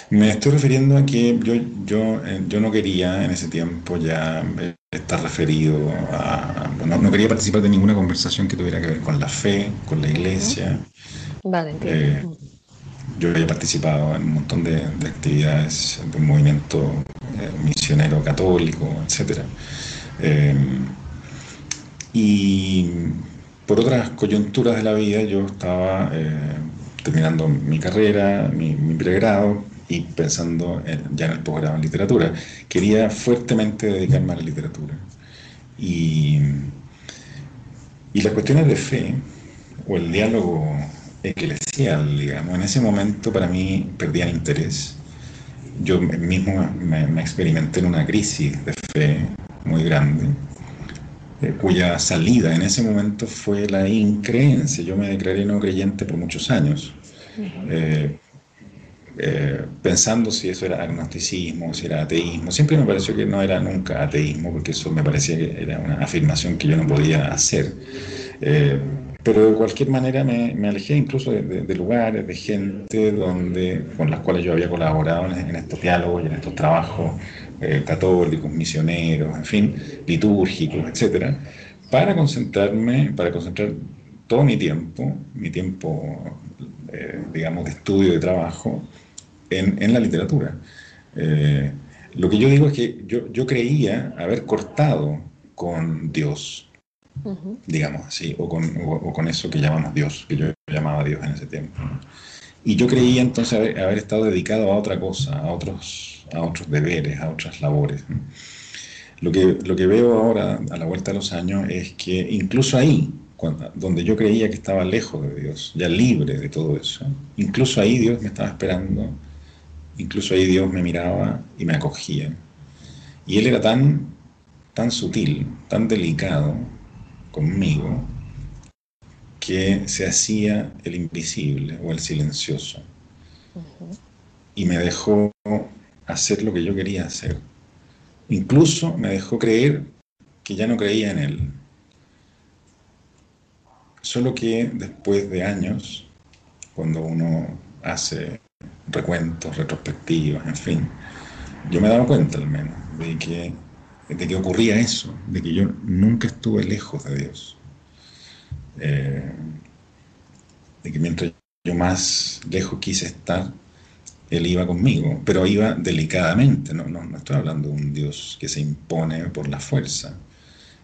Me estoy refiriendo a que yo, yo, eh, yo no quería en ese tiempo ya estar referido a... No, quería participar de ninguna conversación que tuviera que ver con la fe, con la iglesia. Vale, eh, yo había participado en un montón de, actividades de un movimiento misionero católico, etc. y por otras coyunturas de la vida yo estaba terminando mi carrera, mi, mi pregrado, y pensando ya en el posgrado en literatura. Quería fuertemente dedicarme a la literatura. Y, y las cuestiones de fe o el diálogo eclesial, digamos, en ese momento para mí perdían interés. Yo mismo me, experimenté en una crisis de fe muy grande, eh, cuya salida en ese momento fue la increencia. Yo me declaré no creyente por muchos años. Eh, pensando si eso era agnosticismo, si era ateísmo. Siempre me pareció que no era nunca ateísmo, porque eso me parecía que era una afirmación que yo no podía hacer. Eh, pero de cualquier manera me, alejé incluso de, lugares, de gente donde, con las cuales yo había colaborado en, estos diálogos y en estos trabajos eh, católicos, misioneros, en fin, litúrgicos, etcétera, para concentrarme, para concentrar todo mi tiempo, mi tiempo, digamos, de estudio, de trabajo, en, la literatura. Eh, lo que yo digo es que yo, creía haber cortado con Dios, digamos así, o con, eso que llamamos Dios, que yo llamaba Dios en ese tiempo. Y yo creía entonces haber, estado dedicado a otra cosa, a otros, a otros deberes, a otras labores. Lo que, lo que veo ahora, a la vuelta de los años, es que incluso ahí, donde yo creía que estaba lejos de Dios, ya libre de todo eso, incluso ahí Dios me estaba esperando Incluso ahí Dios me miraba y me acogía. Y Él era tan, tan sutil, tan delicado conmigo, que se hacía el invisible o el silencioso. Y me dejó hacer lo que yo quería hacer. Incluso me dejó creer que ya no creía en Él. Solo que después de años, cuando uno hace recuentos, retrospectivas, en fin. Yo me he dado cuenta al menos de que, de que ocurría eso, de que yo nunca estuve lejos de Dios. Eh, de que mientras yo más lejos quise estar, Él iba conmigo, pero iba delicadamente, no, no, no estoy hablando de un Dios que se impone por la fuerza,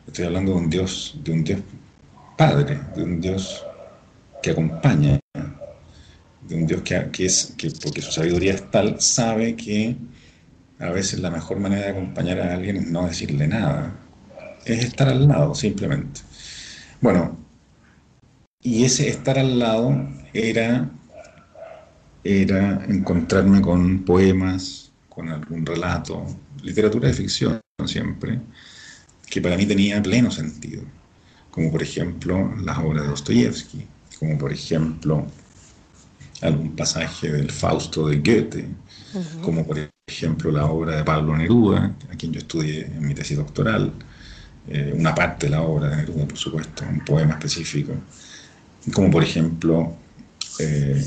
estoy hablando de un Dios, de un Dios Padre, de un Dios que acompaña, de un Dios que, que es, que porque su sabiduría es tal, sabe que a veces la mejor manera de acompañar a alguien es no decirle nada, es estar al lado simplemente. Bueno, y ese estar al lado era, era encontrarme con poemas, con algún relato, literatura de ficción siempre, que para mí tenía pleno sentido, como por ejemplo las obras de Dostoyevsky, como por ejemplo algún pasaje del Fausto de Goethe, como por ejemplo la obra de Pablo Neruda, a quien yo estudié en mi tesis doctoral, eh, una parte de la obra de Neruda, por supuesto, un poema específico, como por ejemplo eh,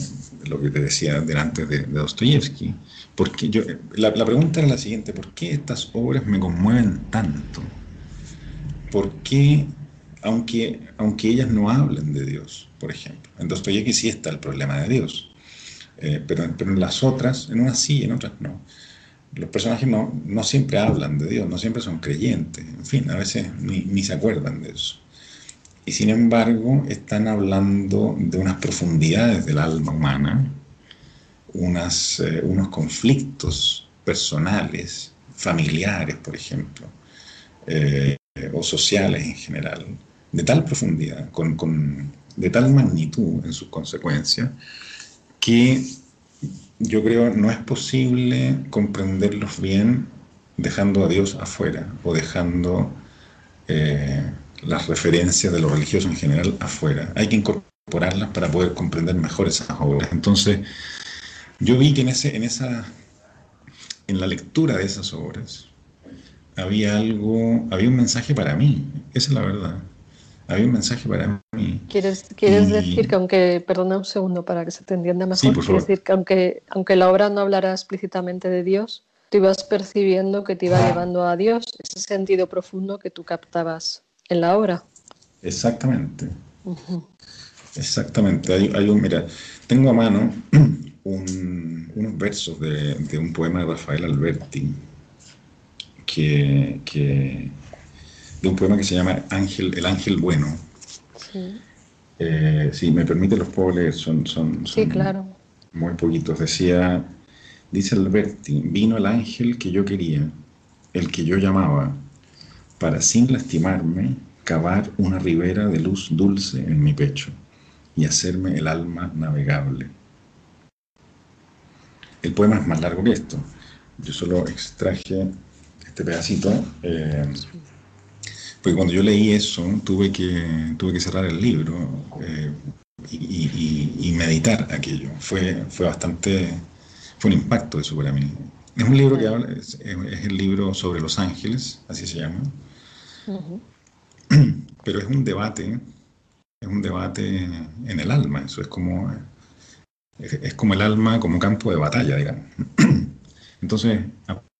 lo que te decía delante de, de Dostoyevsky. Porque yo, la, la, pregunta es la siguiente, ¿por qué estas obras me conmueven tanto? ¿Por qué, aunque, aunque ellas no hablen de Dios, por ejemplo? En Dostoyevsky sí está el problema de Dios, eh, pero, pero en las otras, en unas sí, en otras no. Los personajes no, no siempre hablan de Dios, no siempre son creyentes, en fin, a veces ni, ni se acuerdan de eso y sin embargo están hablando de unas profundidades del alma humana, unas, eh, unos conflictos personales, familiares, por ejemplo, eh, o sociales en general, de tal profundidad, con, con, de tal magnitud en sus consecuencias, que yo creo no es posible comprenderlos bien dejando a Dios afuera o dejando eh, las referencias de lo religioso en general afuera. Hay que incorporarlas para poder comprender mejor esas obras. Entonces, yo vi que en, ese, en, esa, en la lectura de esas obras había algo, había un mensaje para mí, esa es la verdad. Había un mensaje para mí. ¿Quieres, quieres decir que aunque, perdona un segundo para que se te entienda mejor, sí, quieres decir que aunque, aunque la obra no hablara explícitamente de Dios, tú ibas percibiendo que te iba llevando a Dios, ese sentido profundo que tú captabas en la obra. Exactamente. Exactamente. Hay, un, mira, tengo a mano unos versos de, un poema de Rafael Alberti, que, de un poema que se llama Ángel, El Ángel Bueno. Sí. Eh, si me permite, los puedo leer, son, son, sí, claro. muy poquitos. Decía, dice Alberti, vino el ángel que yo quería, el que yo llamaba para sin lastimarme cavar una ribera de luz dulce en mi pecho y hacerme el alma navegable. El poema es más largo que esto. Yo solo extraje este pedacito, eh, porque cuando yo leí eso tuve que, tuve que cerrar el libro eh, y, meditar aquello. Fue, fue bastante, fue un impacto eso para mí. Es un libro que habla, es, es el libro sobre los ángeles, así se llama. Pero es un debate, es un debate en el alma, eso es como, es, como el alma como campo de batalla, digamos. Entonces,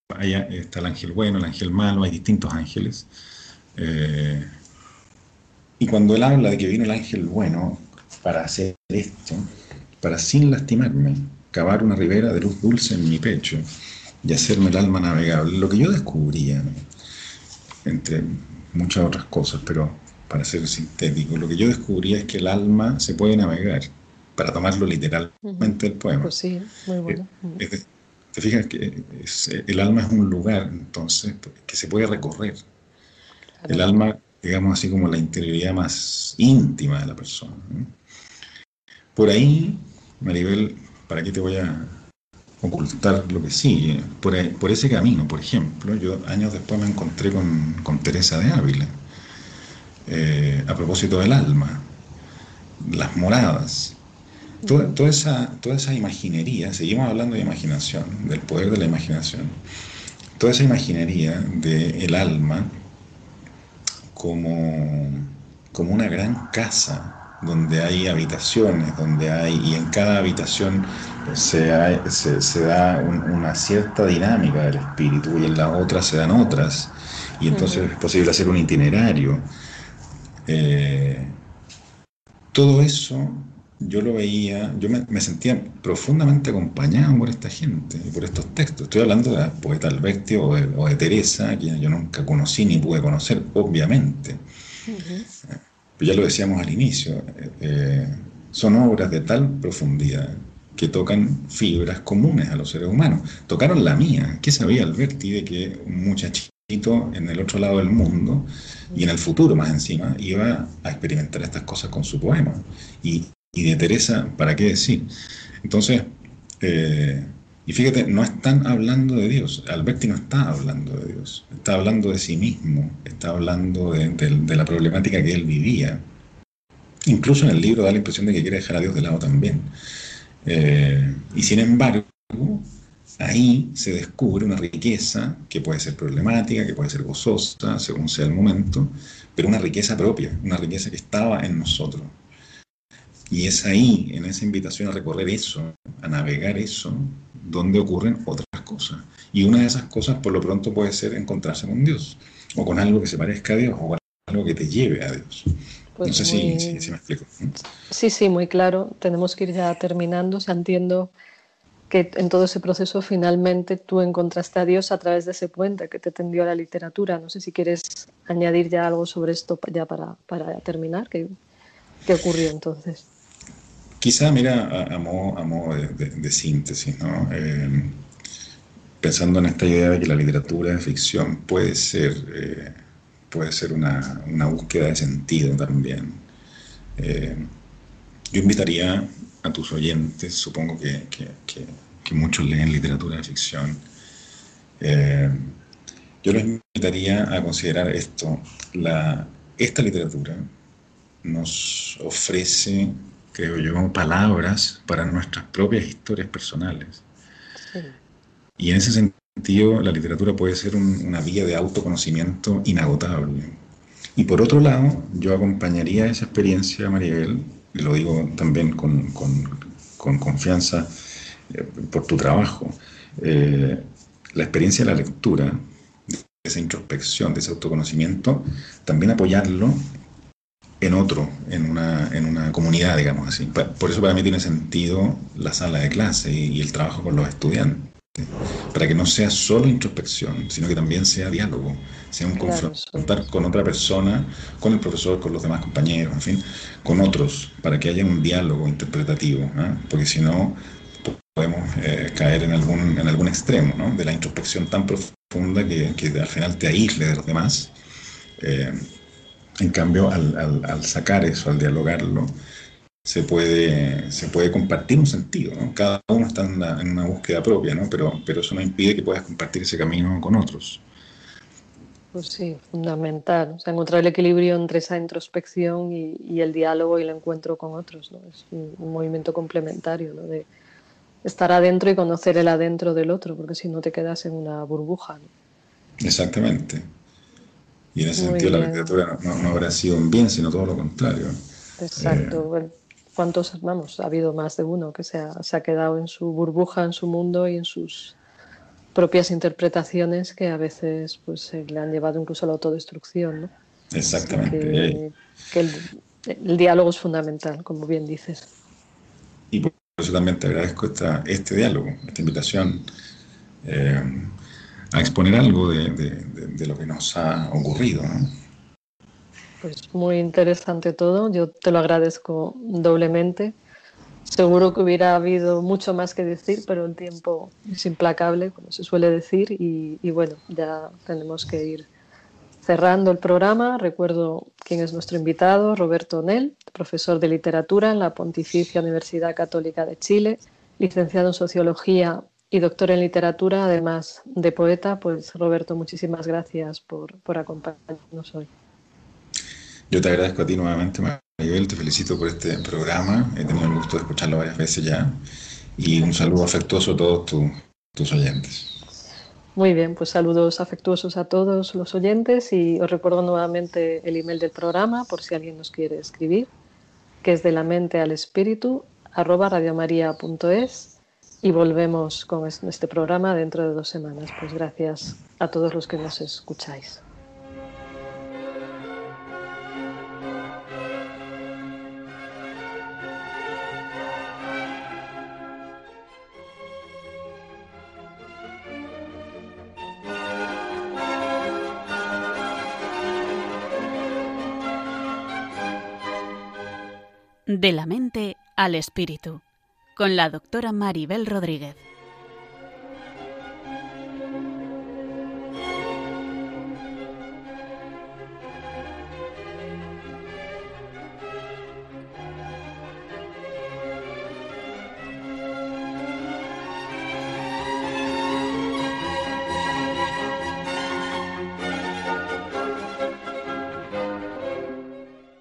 ahí está el ángel bueno, el ángel malo, hay distintos ángeles. Eh, y cuando él habla de que vino el ángel bueno para hacer esto, para sin lastimarme, cavar una ribera de luz dulce en mi pecho y hacerme el alma navegable, lo que yo descubría, entre muchas otras cosas, pero para ser sintético, lo que yo descubrí es que el alma se puede navegar, para tomarlo literalmente el poema. Pues sí, muy eh, bueno. te fijas que el alma es un lugar, entonces, que se puede recorrer. El alma, digamos así como la interioridad más íntima de la persona. Por ahí, Maribel, ¿para qué te voy a ocultar lo que sigue. Por, por, ese camino, por ejemplo, yo años después me encontré con, con Teresa de Ávila, eh, a propósito del alma, las moradas, toda, toda, esa, toda esa imaginería, seguimos hablando de imaginación, del poder de la imaginación, toda esa imaginería del alma como, como una gran casa donde hay habitaciones, donde hay, y en cada habitación se, se, da una cierta dinámica del espíritu y en la otra se dan otras, y entonces es posible hacer un itinerario. Eh, todo eso yo lo veía, yo me, sentía profundamente acompañado por esta gente y por estos textos. Estoy hablando de poeta Alberti o de, Teresa, que yo nunca conocí ni pude conocer, obviamente. Pero ya lo decíamos al inicio, eh, son obras de tal profundidad que tocan fibras comunes a los seres humanos. Tocaron la mía. ¿Qué sabía Alberti de que un muchachito en el otro lado del mundo y en el futuro más encima iba a experimentar estas cosas con su poema? Y y de Teresa, ¿para qué decir? Entonces, eh, y fíjate, no están hablando de Dios. Alberti no está hablando de Dios, está hablando de sí mismo, está hablando de, la problemática que él vivía. Incluso en el libro da la impresión de que quiere dejar a Dios de lado también. Eh, y sin embargo, ahí se descubre una riqueza que puede ser problemática, que puede ser gozosa, según sea el momento, pero una riqueza propia, una riqueza que estaba en nosotros, y es ahí, en esa invitación a recorrer eso, a navegar eso, donde ocurren otras cosas. Y una de esas cosas, por lo pronto, puede ser encontrarse con Dios, o con algo que se parezca a Dios, o con algo que te lleve a Dios. Pues no sé si, me explico. Sí, sí, muy claro. Tenemos que ir ya terminando. O sea, entiendo que en todo ese proceso finalmente tú encontraste a Dios a través de ese puente que te tendió a la literatura. No sé si quieres añadir ya algo sobre esto ya para, para terminar. ¿Qué, ¿Qué ocurrió entonces? Quizá, mira, a, modo, de, síntesis, ¿no? Eh, pensando en esta idea de que la literatura de ficción puede ser, eh, puede ser una, búsqueda de sentido también. Eh, yo invitaría a tus oyentes, supongo que, muchos leen literatura de ficción, yo les invitaría a considerar esto. La, esta literatura nos ofrece creo yo, palabras para nuestras propias historias personales. Y en ese sentido, la literatura puede ser una vía de autoconocimiento inagotable. Y por otro lado, yo acompañaría esa experiencia, Maribel, y lo digo también con, confianza eh, por tu trabajo, eh, la experiencia de la lectura, de esa introspección, de ese autoconocimiento, también apoyarlo en otro, en una, en una comunidad, digamos así. Por eso para mí tiene sentido la sala de clase y, el trabajo con los estudiantes, para que no sea solo introspección, sino que también sea diálogo, sea un confrontar con otra persona, con el profesor, con los demás compañeros, en fin, con otros, para que haya un diálogo interpretativo, ¿ah? porque si no podemos eh, caer en algún, en algún extremo ¿no? de la introspección tan profunda que, que, al final te aísle de los demás. Eh, en cambio, al, sacar eso, al dialogarlo, se puede, se puede compartir un sentido. ¿no? Cada uno está en una, búsqueda propia, ¿no? pero, pero eso no impide que puedas compartir ese camino con otros. Pues sí, fundamental. O sea, encontrar el equilibrio entre esa introspección y, el diálogo y el encuentro con otros. ¿no? Es un, movimiento complementario ¿no? de estar adentro y conocer el adentro del otro, porque si no te quedas en una burbuja. Exactamente. Y en ese sentido la literatura no, habrá sido un bien, sino todo lo contrario. Exacto. Eh, ¿Cuántos, vamos, ha habido más de uno que se ha, se ha quedado en su burbuja, en su mundo y en sus propias interpretaciones que a veces pues le han llevado incluso a la autodestrucción, ¿no? Exactamente. Que, el, diálogo es fundamental, como bien dices. Y por eso también te agradezco esta, este diálogo, esta invitación. Eh, a exponer algo de, lo que nos ha ocurrido. Pues muy interesante todo, yo te lo agradezco doblemente. Seguro que hubiera habido mucho más que decir, pero el tiempo es implacable, como se suele decir, y, bueno, ya tenemos que ir cerrando el programa. Recuerdo quién es nuestro invitado, Roberto Nel, profesor de literatura en la Pontificia Universidad Católica de Chile, licenciado en Sociología y doctor en literatura, además de poeta. Pues Roberto, muchísimas gracias por, por acompañarnos hoy. Yo te agradezco a ti nuevamente, Maribel, te felicito por este programa, he tenido el gusto de escucharlo varias veces ya y un saludo afectuoso a todos tus oyentes. Muy bien, pues saludos afectuosos a todos los oyentes y os recuerdo nuevamente el email del programa por si alguien nos quiere escribir. que es de la mente al espíritu, arroba radiomaria.es y volvemos con este programa dentro de dos semanas. Pues gracias a todos los que nos escucháis. De la mente al espíritu, con la doctora Maribel Rodríguez.